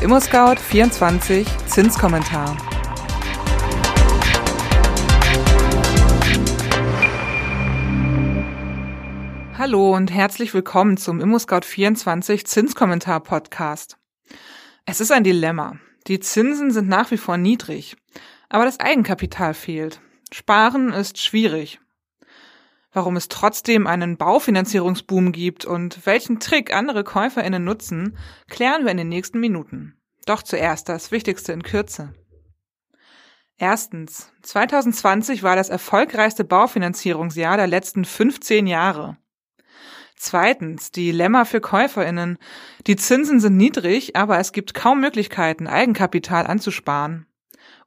Der ImmoScout 24 Zinskommentar. Hallo und herzlich willkommen zum ImmoScout 24 Zinskommentar Podcast. Es ist ein Dilemma. Die Zinsen sind nach wie vor niedrig, aber das Eigenkapital fehlt. Sparen ist schwierig warum es trotzdem einen Baufinanzierungsboom gibt und welchen Trick andere Käuferinnen nutzen, klären wir in den nächsten Minuten. Doch zuerst das Wichtigste in Kürze. Erstens. 2020 war das erfolgreichste Baufinanzierungsjahr der letzten 15 Jahre. Zweitens, Dilemma für Käuferinnen. Die Zinsen sind niedrig, aber es gibt kaum Möglichkeiten, Eigenkapital anzusparen.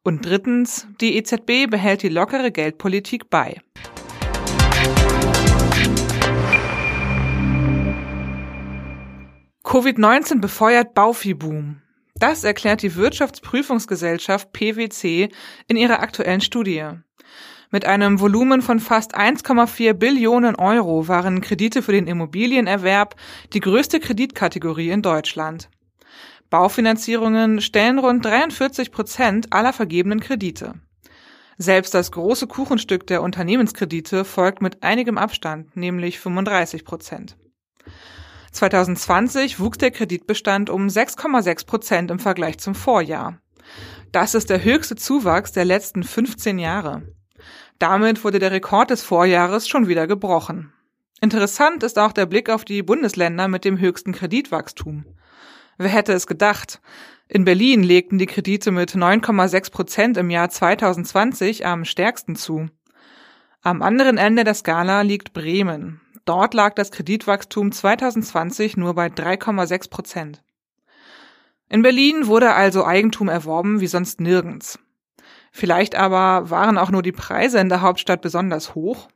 Und drittens, die EZB behält die lockere Geldpolitik bei. Covid-19 befeuert Bauviehboom. Das erklärt die Wirtschaftsprüfungsgesellschaft PwC in ihrer aktuellen Studie. Mit einem Volumen von fast 1,4 Billionen Euro waren Kredite für den Immobilienerwerb die größte Kreditkategorie in Deutschland. Baufinanzierungen stellen rund 43 Prozent aller vergebenen Kredite. Selbst das große Kuchenstück der Unternehmenskredite folgt mit einigem Abstand, nämlich 35 Prozent. 2020 wuchs der Kreditbestand um 6,6 Prozent im Vergleich zum Vorjahr. Das ist der höchste Zuwachs der letzten 15 Jahre. Damit wurde der Rekord des Vorjahres schon wieder gebrochen. Interessant ist auch der Blick auf die Bundesländer mit dem höchsten Kreditwachstum. Wer hätte es gedacht? In Berlin legten die Kredite mit 9,6 Prozent im Jahr 2020 am stärksten zu. Am anderen Ende der Skala liegt Bremen. Dort lag das Kreditwachstum 2020 nur bei 3,6 Prozent. In Berlin wurde also Eigentum erworben wie sonst nirgends. Vielleicht aber waren auch nur die Preise in der Hauptstadt besonders hoch.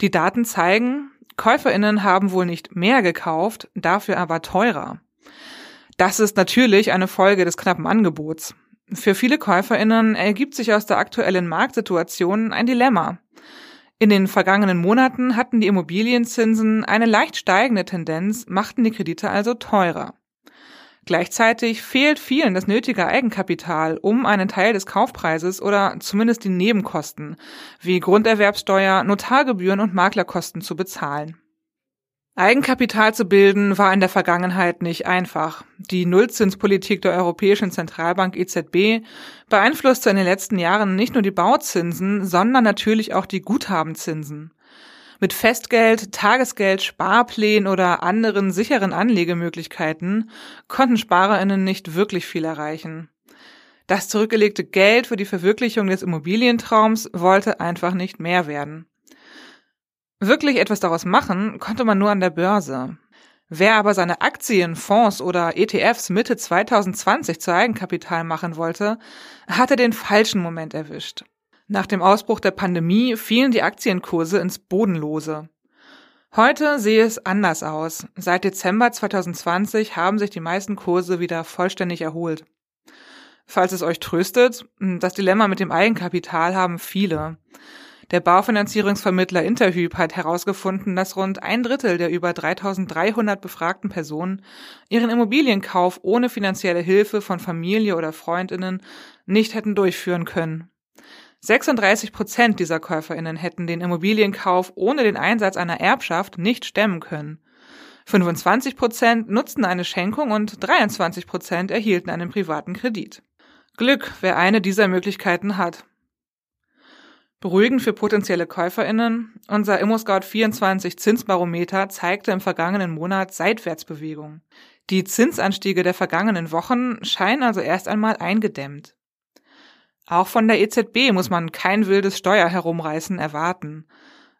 Die Daten zeigen, Käuferinnen haben wohl nicht mehr gekauft, dafür aber teurer. Das ist natürlich eine Folge des knappen Angebots. Für viele Käuferinnen ergibt sich aus der aktuellen Marktsituation ein Dilemma. In den vergangenen Monaten hatten die Immobilienzinsen eine leicht steigende Tendenz, machten die Kredite also teurer. Gleichzeitig fehlt vielen das nötige Eigenkapital, um einen Teil des Kaufpreises oder zumindest die Nebenkosten wie Grunderwerbsteuer, Notargebühren und Maklerkosten zu bezahlen. Eigenkapital zu bilden war in der Vergangenheit nicht einfach. Die Nullzinspolitik der Europäischen Zentralbank EZB beeinflusste in den letzten Jahren nicht nur die Bauzinsen, sondern natürlich auch die Guthabenzinsen. Mit Festgeld, Tagesgeld, Sparplänen oder anderen sicheren Anlegemöglichkeiten konnten Sparerinnen nicht wirklich viel erreichen. Das zurückgelegte Geld für die Verwirklichung des Immobilientraums wollte einfach nicht mehr werden. Wirklich etwas daraus machen konnte man nur an der Börse. Wer aber seine Aktien, Fonds oder ETFs Mitte 2020 zu Eigenkapital machen wollte, hatte den falschen Moment erwischt. Nach dem Ausbruch der Pandemie fielen die Aktienkurse ins Bodenlose. Heute sehe es anders aus. Seit Dezember 2020 haben sich die meisten Kurse wieder vollständig erholt. Falls es euch tröstet, das Dilemma mit dem Eigenkapital haben viele. Der Baufinanzierungsvermittler Interhyp hat herausgefunden, dass rund ein Drittel der über 3300 befragten Personen ihren Immobilienkauf ohne finanzielle Hilfe von Familie oder Freundinnen nicht hätten durchführen können. 36 Prozent dieser Käuferinnen hätten den Immobilienkauf ohne den Einsatz einer Erbschaft nicht stemmen können. 25 Prozent nutzten eine Schenkung und 23 Prozent erhielten einen privaten Kredit. Glück, wer eine dieser Möglichkeiten hat. Beruhigend für potenzielle KäuferInnen, unser ImmoScout24 Zinsbarometer zeigte im vergangenen Monat Seitwärtsbewegung. Die Zinsanstiege der vergangenen Wochen scheinen also erst einmal eingedämmt. Auch von der EZB muss man kein wildes Steuerherumreißen erwarten.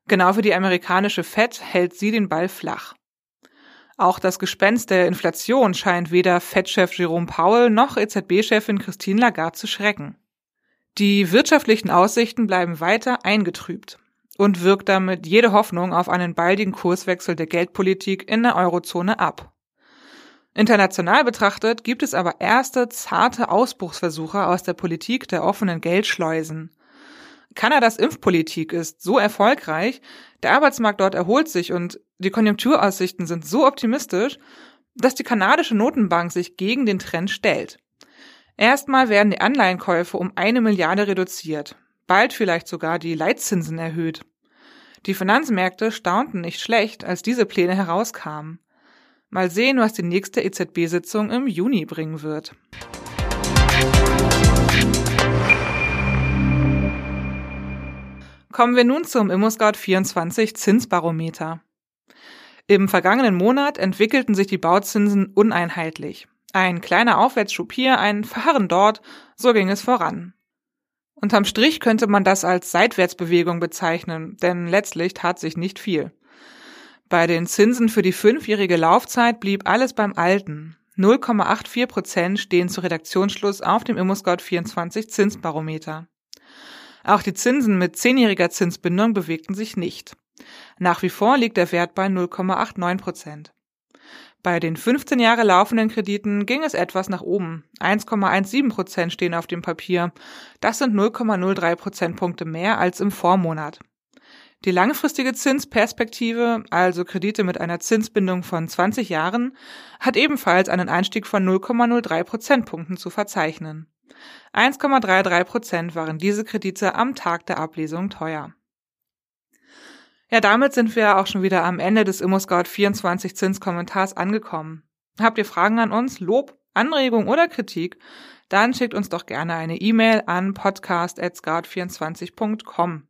Genau wie die amerikanische Fed hält sie den Ball flach. Auch das Gespenst der Inflation scheint weder Fed-Chef Jerome Powell noch EZB-Chefin Christine Lagarde zu schrecken. Die wirtschaftlichen Aussichten bleiben weiter eingetrübt und wirkt damit jede Hoffnung auf einen baldigen Kurswechsel der Geldpolitik in der Eurozone ab. International betrachtet gibt es aber erste zarte Ausbruchsversuche aus der Politik der offenen Geldschleusen. Kanadas Impfpolitik ist so erfolgreich, der Arbeitsmarkt dort erholt sich und die Konjunkturaussichten sind so optimistisch, dass die kanadische Notenbank sich gegen den Trend stellt. Erstmal werden die Anleihenkäufe um eine Milliarde reduziert, bald vielleicht sogar die Leitzinsen erhöht. Die Finanzmärkte staunten nicht schlecht, als diese Pläne herauskamen. Mal sehen, was die nächste EZB-Sitzung im Juni bringen wird. Kommen wir nun zum ImmoScout24 Zinsbarometer. Im vergangenen Monat entwickelten sich die Bauzinsen uneinheitlich. Ein kleiner Aufwärtsschub hier, ein Verharren dort, so ging es voran. Unterm Strich könnte man das als Seitwärtsbewegung bezeichnen, denn letztlich tat sich nicht viel. Bei den Zinsen für die fünfjährige Laufzeit blieb alles beim Alten. 0,84 Prozent stehen zu Redaktionsschluss auf dem ImmoScout24 Zinsbarometer. Auch die Zinsen mit zehnjähriger Zinsbindung bewegten sich nicht. Nach wie vor liegt der Wert bei 0,89 Prozent. Bei den 15 Jahre laufenden Krediten ging es etwas nach oben. 1,17 Prozent stehen auf dem Papier. Das sind 0,03 Prozentpunkte mehr als im Vormonat. Die langfristige Zinsperspektive, also Kredite mit einer Zinsbindung von 20 Jahren, hat ebenfalls einen Einstieg von 0,03 Prozentpunkten zu verzeichnen. 1,33 Prozent waren diese Kredite am Tag der Ablesung teuer. Ja, damit sind wir auch schon wieder am Ende des ImmoScout24 Zinskommentars angekommen. Habt ihr Fragen an uns, Lob, Anregung oder Kritik? Dann schickt uns doch gerne eine E-Mail an podcast.scout24.com.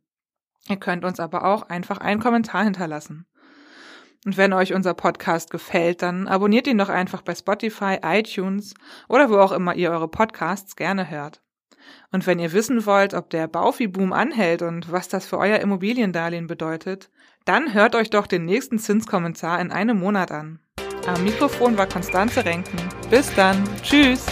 Ihr könnt uns aber auch einfach einen Kommentar hinterlassen. Und wenn euch unser Podcast gefällt, dann abonniert ihn doch einfach bei Spotify, iTunes oder wo auch immer ihr eure Podcasts gerne hört. Und wenn ihr wissen wollt, ob der Baufi-Boom anhält und was das für euer Immobiliendarlehen bedeutet, dann hört euch doch den nächsten Zinskommentar in einem Monat an. Am Mikrofon war Konstanze Renken. Bis dann. Tschüss.